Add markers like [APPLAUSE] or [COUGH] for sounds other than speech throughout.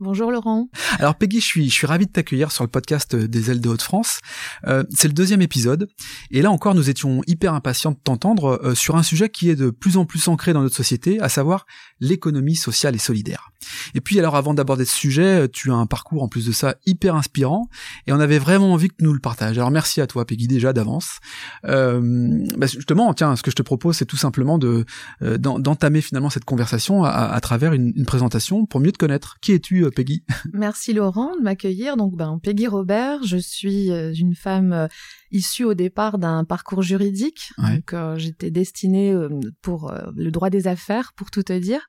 Bonjour Laurent. Alors Peggy, je suis, je suis ravi de t'accueillir sur le podcast des ailes de Haute-France. Euh, c'est le deuxième épisode. Et là encore, nous étions hyper impatients de t'entendre euh, sur un sujet qui est de plus en plus ancré dans notre société, à savoir l'économie sociale et solidaire. Et puis alors avant d'aborder ce sujet, tu as un parcours en plus de ça hyper inspirant et on avait vraiment envie que nous le partages. Alors merci à toi Peggy déjà d'avance. Euh, bah, justement, tiens, ce que je te propose, c'est tout simplement de euh, d'entamer finalement cette conversation à, à travers une, une, présentation pour mieux te connaître. Qui es-tu euh, Peggy. [LAUGHS] Merci Laurent de m'accueillir. Donc, ben, Peggy Robert, je suis euh, une femme euh, issue au départ d'un parcours juridique. Donc, j'étais destinée pour le droit des affaires, pour tout te dire.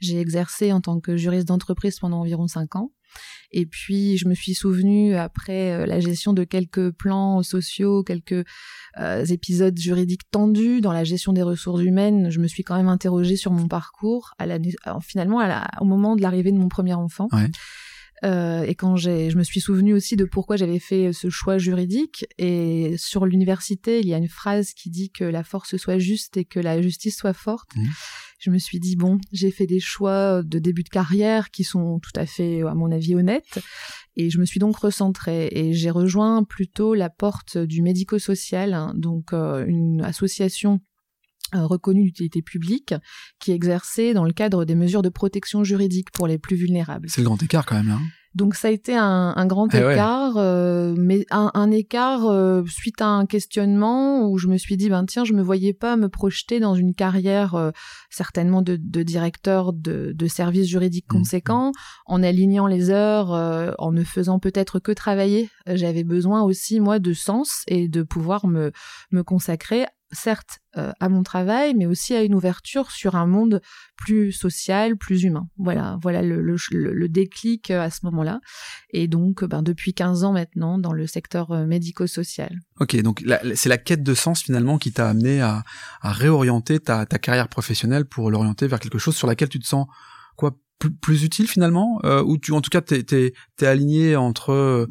J'ai exercé en tant que juriste d'entreprise pendant environ cinq ans. Et puis, je me suis souvenue, après euh, la gestion de quelques plans sociaux, quelques euh, épisodes juridiques tendus dans la gestion des ressources humaines, je me suis quand même interrogée sur mon parcours, finalement au moment de l'arrivée de mon premier enfant. Euh, et quand j'ai, je me suis souvenu aussi de pourquoi j'avais fait ce choix juridique. Et sur l'université, il y a une phrase qui dit que la force soit juste et que la justice soit forte. Mmh. Je me suis dit bon, j'ai fait des choix de début de carrière qui sont tout à fait, à mon avis, honnêtes. Et je me suis donc recentrée et j'ai rejoint plutôt la porte du médico-social, hein, donc euh, une association reconnue d'utilité publique qui exerçait dans le cadre des mesures de protection juridique pour les plus vulnérables. C'est le grand écart quand même là. Hein. Donc ça a été un, un grand eh écart, euh, mais un, un écart euh, suite à un questionnement où je me suis dit ben tiens je me voyais pas me projeter dans une carrière euh, certainement de, de, directeur de, de services juridiques mmh, conséquents mmh. en alignant les heures, en ne faisant peut-être que travailler. J'avais besoin aussi moi de sens et de pouvoir me me consacrer certes euh, à mon travail, mais aussi à une ouverture sur un monde plus social, plus humain. Voilà, voilà le, le, le déclic euh, à ce moment-là. Et donc, ben, depuis 15 ans maintenant, dans le secteur euh, médico-social. Ok, donc c'est la quête de sens finalement qui t'a amené à, à réorienter ta, ta carrière professionnelle pour l'orienter vers quelque chose sur laquelle tu te sens quoi plus, utile finalement euh, ou tu en tout cas t'es t'es aligné entre euh,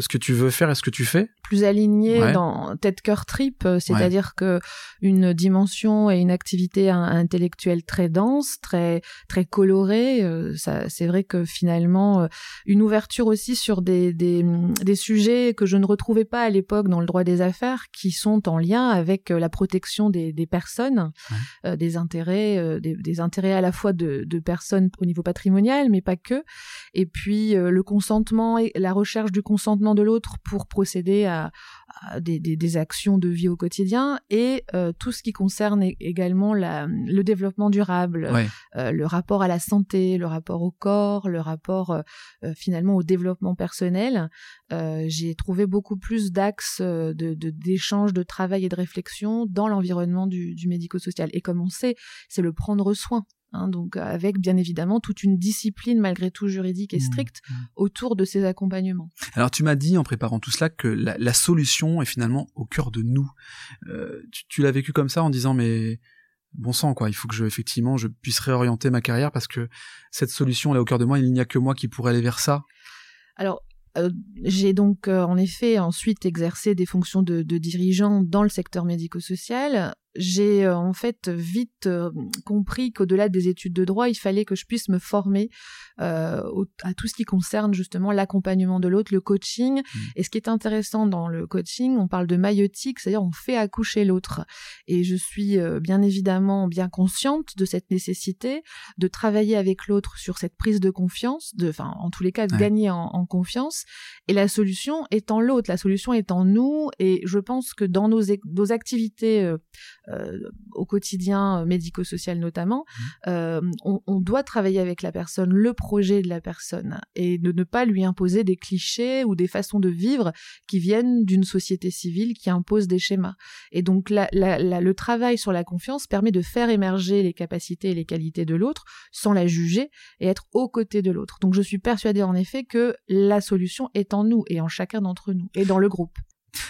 ce que tu veux faire et ce que tu fais? Plus aligné dans tête cœur trip euh, c'est-à-dire que une dimension et une activité intellectuelle très dense très très colorée ça c'est vrai que finalement une ouverture aussi sur des, des des sujets que je ne retrouvais pas à l'époque dans le droit des affaires qui sont en lien avec la protection des, des personnes des intérêts des, des, intérêts à la fois de, de personnes au niveau patrimonial, mais pas que. Et puis euh, le consentement et la recherche du consentement de l'autre pour procéder à, des, des, actions de vie au quotidien et euh, tout ce qui concerne également la, le développement durable, euh, le rapport à la santé, le rapport au corps, le rapport finalement au développement personnel. J'ai trouvé beaucoup plus d'axes de d'échange, de, travail et de réflexion dans l'environnement du, du médico-social. Et comme on sait, c'est le prendre soin Hein, donc avec bien évidemment toute une discipline malgré tout juridique et mmh, stricte mmh. autour de ces accompagnements. Alors tu m'as dit en préparant tout cela que la, solution est finalement au cœur de nous. Euh, tu, l'as vécu comme ça en disant mais bon sang quoi, il faut que je effectivement je puisse réorienter ma carrière parce que cette solution elle est au cœur de moi, il n'y a que moi qui pourrais aller vers ça? Alors euh, j'ai donc euh, en effet ensuite exercé des fonctions de, de dirigeant dans le secteur médico-social j'ai euh, en fait vite euh, compris qu'au-delà des études de droit, il fallait que je puisse me former euh, à tout ce qui concerne justement l'accompagnement de l'autre, le coaching. Mmh. Et ce qui est intéressant dans le coaching, on parle de maïotique, c'est-à-dire on fait accoucher l'autre. Et je suis bien évidemment bien consciente de cette nécessité de travailler avec l'autre sur cette prise de confiance, de, enfin en tous les cas de gagner en, en, confiance. Et la solution est en l'autre, la solution est en nous. Et je pense que dans nos, nos activités au quotidien médico-social notamment, mmh. on, on, doit travailler avec la personne, le projet de la personne, et de ne pas lui imposer des clichés ou des façons de vivre qui viennent d'une société civile qui impose des schémas. Et donc la, la, le travail sur la confiance permet de faire émerger les capacités et les qualités de l'autre sans la juger et être aux côtés de l'autre. Donc je suis persuadée en effet que la solution est en nous et en chacun d'entre nous et dans le groupe.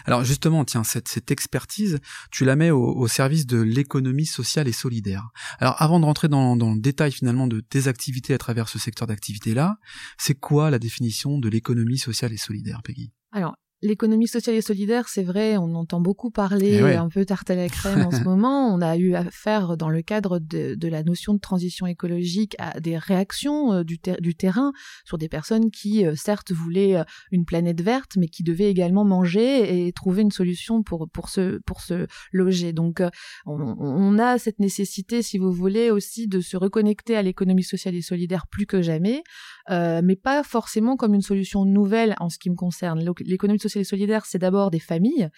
Alors justement, tiens, cette, expertise, tu la mets au, service de l'économie sociale et solidaire. Alors avant de rentrer dans, dans, le détail finalement de tes activités à travers ce secteur d'activité-là, c'est quoi la définition de l'économie sociale et solidaire, Peggy? Alors L'économie sociale et solidaire, c'est vrai, on entend beaucoup parler eh un peu tarte à la crème en ce [LAUGHS] moment. On a eu affaire dans le cadre de, de, la notion de transition écologique à des réactions euh, du, du, terrain sur des personnes qui, euh, certes, voulaient euh, une planète verte, mais qui devaient également manger et trouver une solution pour pour se pour se loger. Donc, on, on a cette nécessité, si vous voulez, aussi de se reconnecter à l'économie sociale et solidaire plus que jamais, mais pas forcément comme une solution nouvelle en ce qui me concerne. L'économie sociale et solidaire, c'est d'abord des familles,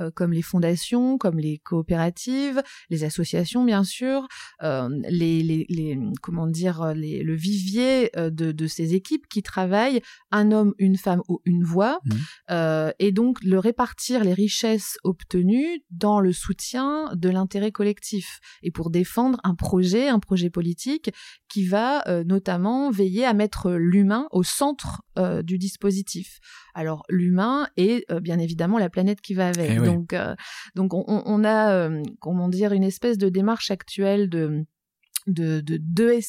euh, comme les fondations, comme les coopératives, les associations, bien sûr, euh, les, les, les, comment dire, les, le vivier euh, de, de, ces équipes qui travaillent un homme, une femme ou une voix, euh, et donc le répartir les richesses obtenues dans le soutien de l'intérêt collectif et pour défendre un projet, un projet politique qui va notamment veiller à mettre l'humain au centre du dispositif. Alors l'humain et euh, bien évidemment la planète qui va avec. Eh donc donc on, on a comment dire une espèce de démarche actuelle de de, de de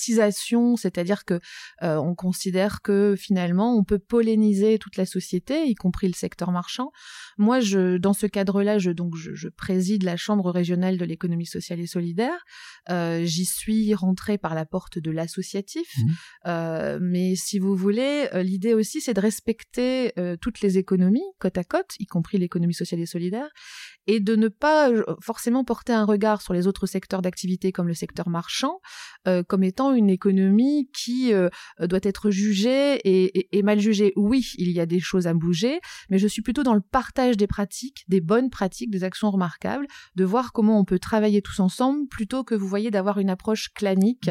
c'est-à-dire que euh, on considère que finalement on peut polliniser toute la société, y compris le secteur marchand. Moi, je, dans ce cadre-là, je donc je, je, préside la chambre régionale de l'économie sociale et solidaire. Euh, J'y suis rentrée par la porte de l'associatif, mmh. euh, mais si vous voulez, l'idée aussi c'est de respecter toutes les économies côte à côte, y compris l'économie sociale et solidaire, et de ne pas forcément porter un regard sur les autres secteurs d'activité comme le secteur marchand euh, comme étant une économie qui euh, doit être jugée et, et, mal jugée. Oui, il y a des choses à bouger, mais je suis plutôt dans le partage des pratiques, des bonnes pratiques, des actions remarquables, de voir comment on peut travailler tous ensemble plutôt que vous voyez d'avoir une approche clanique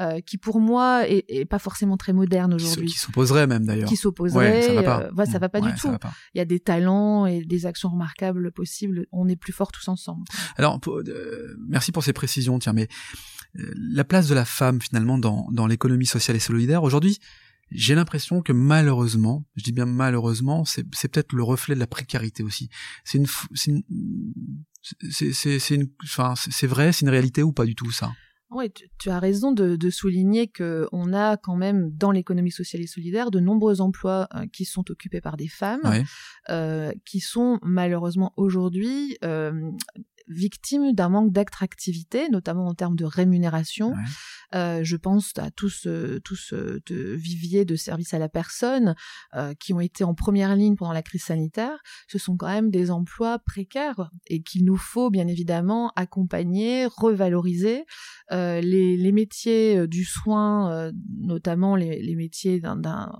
euh, qui pour moi est, pas forcément très moderne aujourd'hui. Qui s'opposerait même d'ailleurs. Qui s'opposerait. ça va pas. ça va pas du tout. Il y a des talents et des actions remarquables possibles. On est plus forts tous ensemble. Alors, merci pour ces précisions. Tiens, mais la place de la femme finalement dans, dans l'économie sociale et solidaire. Aujourd'hui, j'ai l'impression que malheureusement, je dis bien malheureusement, c'est, c'est peut-être le reflet de la précarité aussi. C'est une, c'est enfin, c'est vrai, c'est une réalité ou pas du tout ça? Oui, tu, as raison de, de souligner que on a quand même dans l'économie sociale et solidaire de nombreux emplois euh, qui sont occupés par des femmes, euh, qui sont malheureusement aujourd'hui euh, victimes d'un manque d'attractivité, notamment en termes de rémunération. Euh, je pense à tout ce, tout ce vivier de services à la personne euh, qui ont été en première ligne pendant la crise sanitaire. Ce sont quand même des emplois précaires et qu'il nous faut bien évidemment accompagner, revaloriser. Euh, les, les, métiers euh, du soin, euh, notamment les, les métiers d'un,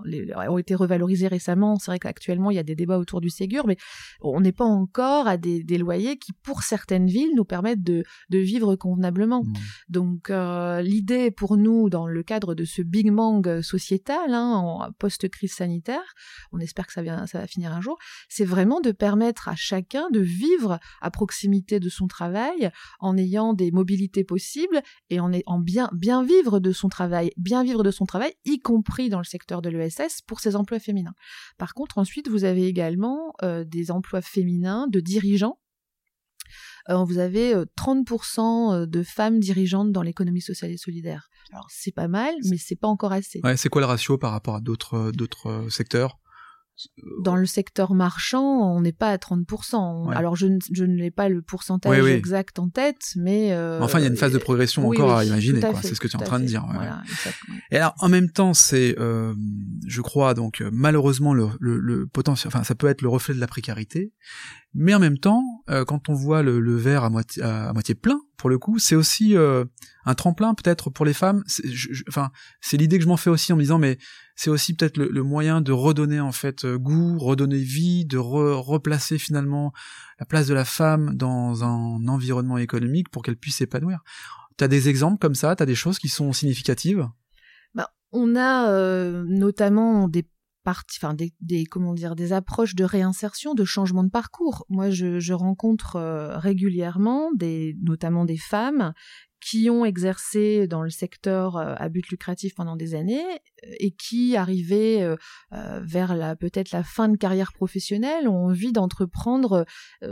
ont été revalorisés récemment. C'est vrai qu'actuellement il y a des débats autour du Ségur, mais on n'est pas encore à des, des, loyers qui, pour certaines villes, nous permettent de, de vivre convenablement. Mmh. Donc l'idée pour nous, dans le cadre de ce Big Bang sociétal, hein, en post-crise sanitaire, on espère que ça, vient, ça va finir un jour, c'est vraiment de permettre à chacun de vivre à proximité de son travail, en ayant des mobilités possibles et en, en bien, bien vivre de son travail, bien vivre de son travail, y compris dans le secteur de l'ESS, pour ses emplois féminins. Par contre, ensuite, vous avez également euh, des emplois féminins de dirigeants euh, vous avez 30% euh, de femmes dirigeantes dans l'économie sociale et solidaire. Alors c'est pas mal, mais c'est pas encore assez. Ouais, c'est quoi le ratio par rapport à d'autres d'autres secteurs? Dans le secteur marchand, on n'est pas à 30%. Alors je, je n'ai pas le pourcentage exact en tête, mais... Euh, enfin, il y a une phase de progression encore à imaginer, c'est ce que tu es en train de dire. Et alors, en même temps, c'est, euh, je crois, donc malheureusement, le, le, le, potentiel, enfin, ça peut être le reflet de la précarité, mais en même temps, euh, quand on voit le, le verre à moitié, à, moitié plein, pour le coup, c'est aussi euh, un tremplin peut-être pour les femmes. Enfin, c'est l'idée que je m'en fais aussi en me disant, mais c'est aussi peut-être le, moyen de redonner en fait euh, goût, redonner vie, de replacer finalement la place de la femme dans un environnement économique pour qu'elle puisse s'épanouir. T'as des exemples comme ça? T'as des choses qui sont significatives? Bah, On a euh, notamment des des, des approches de réinsertion, de changement de parcours. Moi, je, rencontre euh, régulièrement notamment des femmes qui ont exercé dans le secteur euh, à but lucratif pendant des années euh, et qui, arrivaient euh, vers la peut-être la fin de carrière professionnelle, ont envie d'entreprendre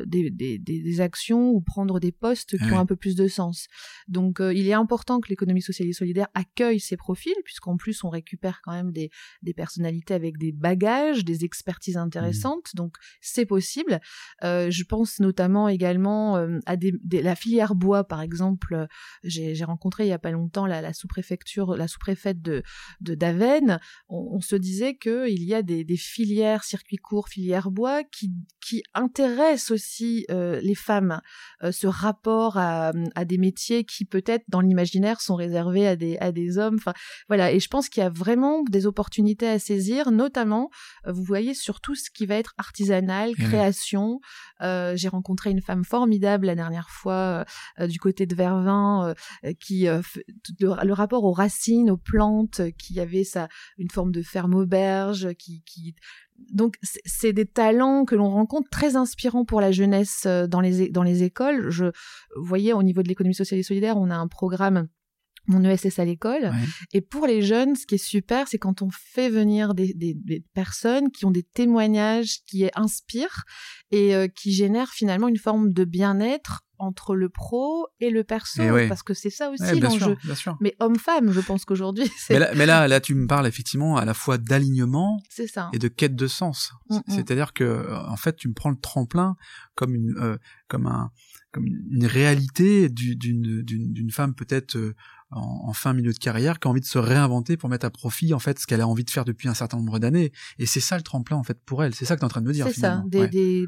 des, des, des, actions ou prendre des postes qui ont un peu plus de sens. Donc, il est important que l'économie sociale et solidaire accueille ces profils, puisqu'en plus, on récupère quand même des, des personnalités avec des bagages, des expertises intéressantes. Mmh. Donc, c'est possible. je pense notamment également à des, la filière bois, par exemple j'ai rencontré il y a pas longtemps la, sous-préfecture, la sous-préfète de, d'Aven. On, se disait que il y a des, filières circuits courts, filières bois qui, qui intéressent aussi euh, les femmes. Euh, ce rapport à, à des métiers qui peut-être dans l'imaginaire sont réservés à des, à des hommes. Enfin, voilà. Et je pense qu'il y a vraiment des opportunités à saisir, notamment, euh, vous voyez, sur tout ce qui va être artisanal, création. j'ai rencontré une femme formidable la dernière fois du côté de Vervins euh, qui euh, le, rapport aux racines, aux plantes, euh, qui avait ça une forme de ferme auberge, qui, qui donc c'est des talents que l'on rencontre très inspirants pour la jeunesse dans les dans les écoles. Je vous voyez au niveau de l'économie sociale et solidaire, on a un programme mon ESS à l'école. Et pour les jeunes, ce qui est super, c'est quand on fait venir des, des, des, personnes qui ont des témoignages qui inspirent et euh, qui génèrent finalement une forme de bien-être entre le pro et le perso, parce que c'est ça aussi l'enjeu. Mais homme-femme, je pense qu'aujourd'hui. [LAUGHS] Mais là, mais là, là, tu me parles effectivement à la fois d'alignement et de quête de sens. Mm, mm. C'est-à-dire que, euh, en fait, tu me prends le tremplin comme une, euh, comme un, comme une réalité d'une d'une femme peut-être en, fin milieu de carrière qui a envie de se réinventer pour mettre à profit en fait ce qu'elle a envie de faire depuis un certain nombre d'années et c'est ça le tremplin en fait pour elle c'est ça que tu es en train de me dire c'est ça des, des,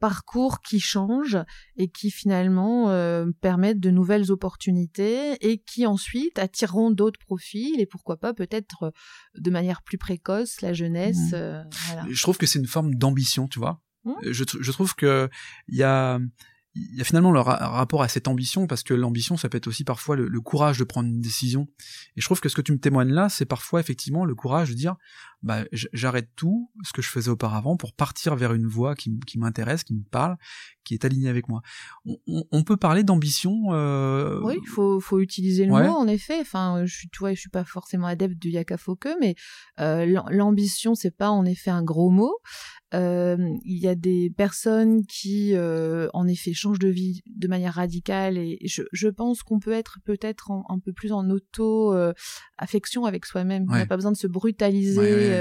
parcours qui changent et qui finalement euh, permettent de nouvelles opportunités et qui ensuite attireront d'autres profils et pourquoi pas peut-être euh, de manière plus précoce la jeunesse mmh. euh, voilà. je trouve que c'est une forme d'ambition tu vois mmh. je, je trouve que il y a il y a finalement le rapport à cette ambition, parce que l'ambition, ça peut être aussi parfois le, courage de prendre une décision. Et je trouve que ce que tu me témoignes là, c'est parfois effectivement le courage de dire, bah, j'arrête tout ce que je faisais auparavant pour partir vers une voie qui, m'intéresse, qui me parle, qui est alignée avec moi. On, peut parler d'ambition. Euh... Oui, il faut, faut utiliser le mot en effet. Enfin, je suis, tu vois, je suis pas forcément adepte du yakafoke, mais euh, l'ambition, c'est pas en effet un gros mot. Euh, il y a des personnes qui, euh, en effet, changent de vie de manière radicale et je, je pense qu'on peut être peut-être un peu plus en auto-affection avec soi-même. On n'a pas besoin de se brutaliser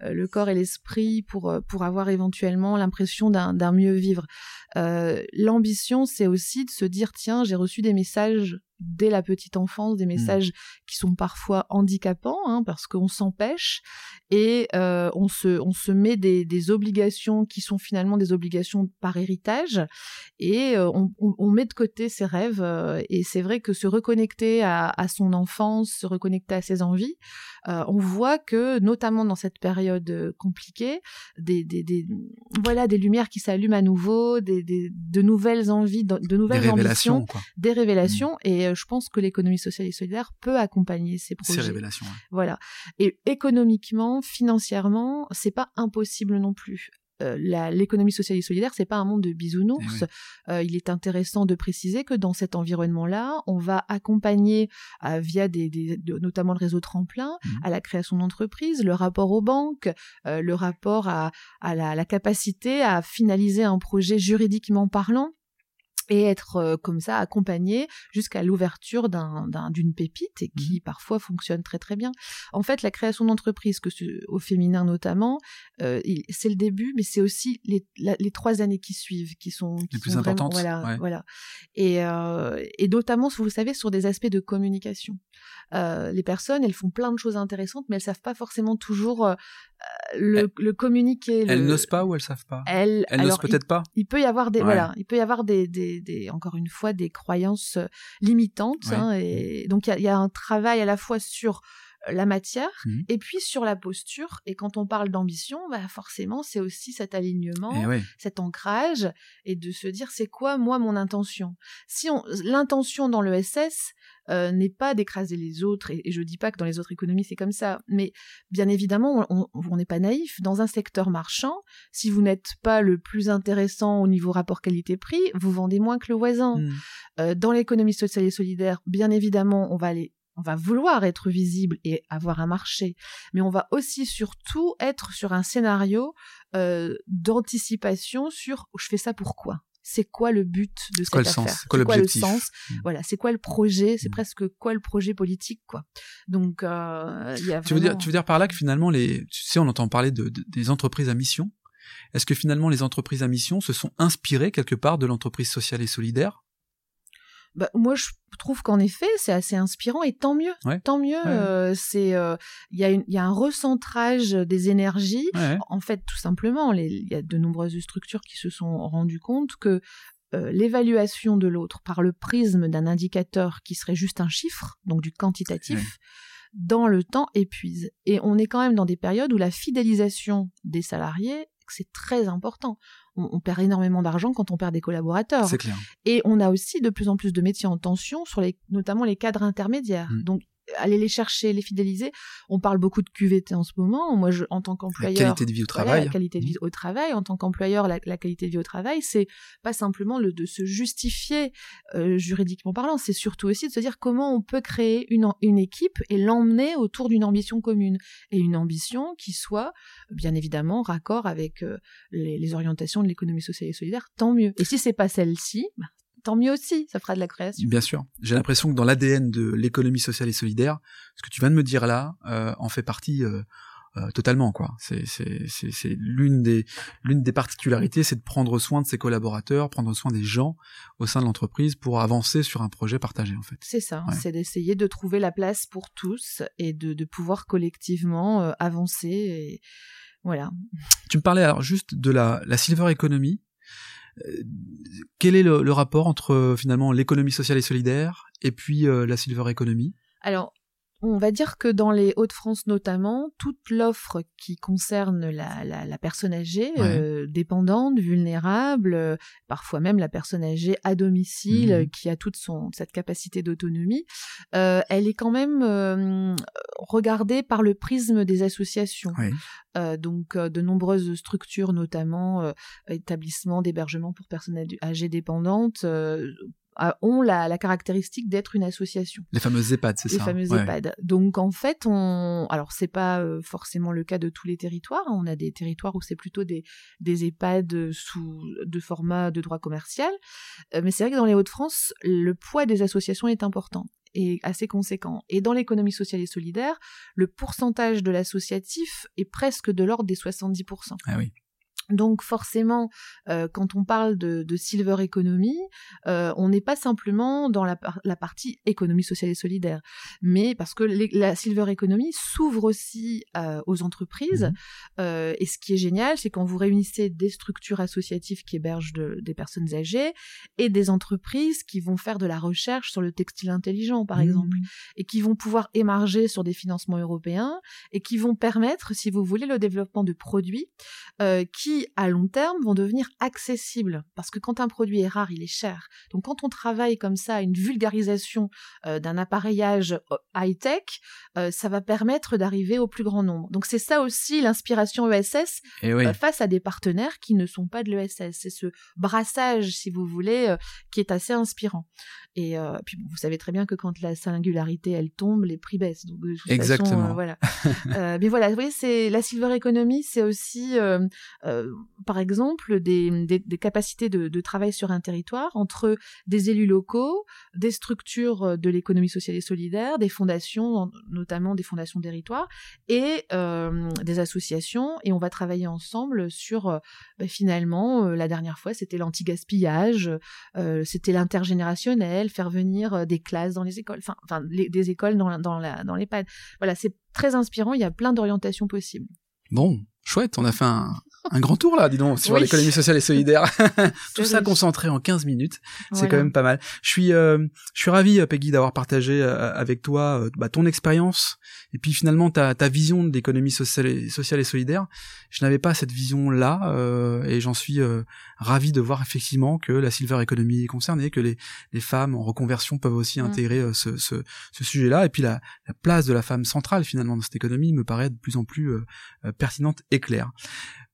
le corps et l'esprit pour, pour avoir éventuellement l'impression d'un mieux vivre. L'ambition, c'est aussi de se dire, tiens, j'ai reçu des messages dès la petite enfance des mmh. messages qui sont parfois handicapants hein, parce qu'on s'empêche et euh, on se on se met des, des, obligations qui sont finalement des obligations par héritage et euh, on, on, met de côté ses rêves euh, et c'est vrai que se reconnecter à, à, son enfance se reconnecter à ses envies on voit que notamment dans cette période compliquée des, des, des voilà des lumières qui s'allument à nouveau des, des de nouvelles envies de, nouvelles ambitions des révélations mmh. et euh, je pense que l'économie sociale et solidaire peut accompagner ces projets. Ces révélations. Voilà. Et économiquement, financièrement, c'est pas impossible non plus. Euh, l'économie sociale et solidaire, c'est pas un monde de bisounours. Eh euh, il est intéressant de préciser que dans cet environnement-là, on va accompagner via des, notamment le réseau tremplin mmh. à la création d'entreprises, le rapport aux banques, le rapport à, la, la, capacité à finaliser un projet juridiquement parlant et être euh, comme ça accompagné jusqu'à l'ouverture d'une pépite et qui mmh parfois fonctionne très très bien. En fait, la création d'entreprise, que au féminin notamment, euh, c'est le début, mais c'est aussi les, les, trois années qui suivent qui sont qui les plus importantes. voilà, voilà. Et, euh, et notamment, vous savez, sur des aspects de communication. les personnes, elles font plein de choses intéressantes, mais elles savent pas forcément toujours le, le, communiquer. Elles n'osent pas ou elles savent pas? Elles, elles n'osent peut-être pas? Il peut y avoir des voilà, il peut y avoir des, des, des encore une fois des croyances limitantes. Hein, et donc il y a, un travail à la fois sur la matière mmh. et puis sur la posture. Et quand on parle d'ambition, bah forcément, c'est aussi cet alignement, eh cet ancrage et de se dire c'est quoi moi mon intention? Si on l'intention dans le SS euh, n'est pas d'écraser les autres, et, je dis pas que dans les autres économies c'est comme ça, mais bien évidemment on n'est pas naïf. Dans un secteur marchand, si vous n'êtes pas le plus intéressant au niveau rapport qualité-prix, vous vendez moins que le voisin. Mmh. Euh, dans l'économie sociale et solidaire, bien évidemment, on va aller on va vouloir être visible et avoir un marché, mais on va aussi surtout être sur un scénario euh, d'anticipation sur je fais ça pourquoi c'est quoi le but de cette affaire? C'est quoi, le sens? Mmh. Voilà, c'est quoi le projet? C'est mmh. presque quoi le projet politique, quoi. Donc, euh, y a tu veux dire, tu veux dire par là que finalement les, tu sais, on entend parler de, des entreprises à mission? Est-ce que finalement les entreprises à mission se sont inspirées quelque part de l'entreprise sociale et solidaire? Bah, moi je trouve qu'en effet c'est assez inspirant et tant mieux. Tant mieux euh, c'est euh, il y a y a un recentrage des énergies. En fait tout simplement il y a de nombreuses structures qui se sont rendues compte que euh, l'évaluation de l'autre par le prisme d'un indicateur qui serait juste un chiffre donc du quantitatif dans le temps épuise. Et on est quand même dans des périodes où la fidélisation des salariés c'est très important on, perd énormément d'argent quand on perd des collaborateurs. C'est clair. Et on a aussi de plus en plus de métiers en tension sur les, notamment les cadres intermédiaires. Mm. Donc aller les chercher, les fidéliser. On parle beaucoup de QVT en ce moment. Moi, je, en tant qu'employeur, la qualité de vie au travail, la qualité de vie mmh. au travail. En tant qu'employeur, la, qualité de vie au travail, c'est pas simplement le de se justifier euh, juridiquement parlant. C'est surtout aussi de se dire comment on peut créer une une équipe et l'emmener autour d'une ambition commune et une ambition qui soit bien évidemment raccord avec euh, les, les, orientations de l'économie sociale et solidaire. Tant mieux. Et si c'est pas celle-ci, bah, tant mieux aussi, ça fera de la création. Bien sûr. J'ai l'impression que dans l'ADN de l'économie sociale et solidaire, ce que tu viens de me dire là euh, en fait partie euh, euh, totalement quoi. C'est l'une des l'une des particularités, c'est de prendre soin de ses collaborateurs, prendre soin des gens au sein de l'entreprise pour avancer sur un projet partagé en fait. C'est ça, c'est d'essayer de trouver la place pour tous et de, de pouvoir collectivement avancer et voilà. Tu me parlais alors juste de la, la silver economy quel est le, rapport entre finalement l'économie sociale et solidaire et puis euh, la silver economy? On va dire que dans les Hauts-de-France notamment, toute l'offre qui concerne la, la, la personne âgée, euh, dépendante, vulnérable, euh, parfois même la personne âgée à domicile, mmh. qui a toute son, cette capacité d'autonomie, euh, elle est quand même euh, regardée par le prisme des associations. donc de nombreuses structures, notamment établissements d'hébergement pour personnes âgées dépendantes, ont la, la caractéristique d'être une association. Les fameuses EHPAD, c'est ça Les fameuses EHPAD. Donc en fait, on, alors c'est pas euh, forcément le cas de tous les territoires. Hein. On a des territoires où c'est plutôt des des EHPAD sous de format de droit commercial, euh, mais c'est vrai que dans les Hauts-de-France, le poids des associations est important et assez conséquent. Et dans l'économie sociale et solidaire, le pourcentage de l'associatif est presque de l'ordre des 70%. Ah oui. Donc forcément, euh, quand on parle de, silver economy, euh, on n'est pas simplement dans la, partie économie sociale et solidaire, mais parce que la silver economy s'ouvre aussi euh, aux entreprises. Mmh. et ce qui est génial, c'est quand vous réunissez des structures associatives qui hébergent des personnes âgées et des entreprises qui vont faire de la recherche sur le textile intelligent, par exemple, mmh. et qui vont pouvoir émarger sur des financements européens et qui vont permettre, si vous voulez, le développement de produits qui à long terme, vont devenir accessibles. Parce que quand un produit est rare, il est cher. Donc, quand on travaille comme ça, une vulgarisation euh, d'un appareillage euh, high-tech, euh, ça va permettre d'arriver au plus grand nombre. Donc, c'est ça aussi l'inspiration ESS eh face à des partenaires qui ne sont pas de l'ESS. C'est ce brassage, si vous voulez, qui est assez inspirant. Et puis, vous savez très bien que quand la singularité, elle tombe, les prix baissent. Donc, Exactement. voilà. mais voilà, vous voyez, c'est la silver economy, c'est aussi par exemple, des, capacités de, travail sur un territoire entre des élus locaux, des structures de l'économie sociale et solidaire, des fondations, notamment des fondations territoires, et euh, des associations. Et on va travailler ensemble sur, euh, bah, finalement, euh, la dernière fois, c'était l'anti-gaspillage, c'était l'intergénérationnel, faire venir des classes dans les écoles, enfin, des écoles dans, dans les pads. Voilà, c'est très inspirant, il y a plein d'orientations possibles. Bon, chouette, on a fait un, un grand tour là, dis donc, sur l'économie sociale et solidaire. [LAUGHS] Tout ça concentré en 15 minutes, c'est quand même pas mal. Je suis, euh, je suis ravi, euh, Peggy, d'avoir partagé euh, avec toi bah, ton expérience et puis finalement ta, ta vision sociale et, sociale et solidaire. Je n'avais pas cette vision-là et j'en suis ravi de voir effectivement que la silver economy est concernée, que les, les femmes en reconversion peuvent aussi mmh. intégrer ce, ce, ce sujet-là et puis la, la, place de la femme centrale finalement dans cette économie me paraît de plus en plus pertinente et claire.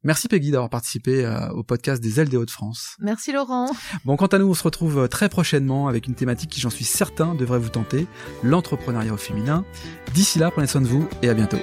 Merci Peggy d'avoir participé euh, au podcast des ailes des Hauts-de-France. Merci Laurent. Bon, quant à nous, on se retrouve euh, très prochainement avec une thématique qui, j'en suis certain, devrait vous tenter, l'entrepreneuriat au féminin. D'ici là, prenez soin de vous et à bientôt.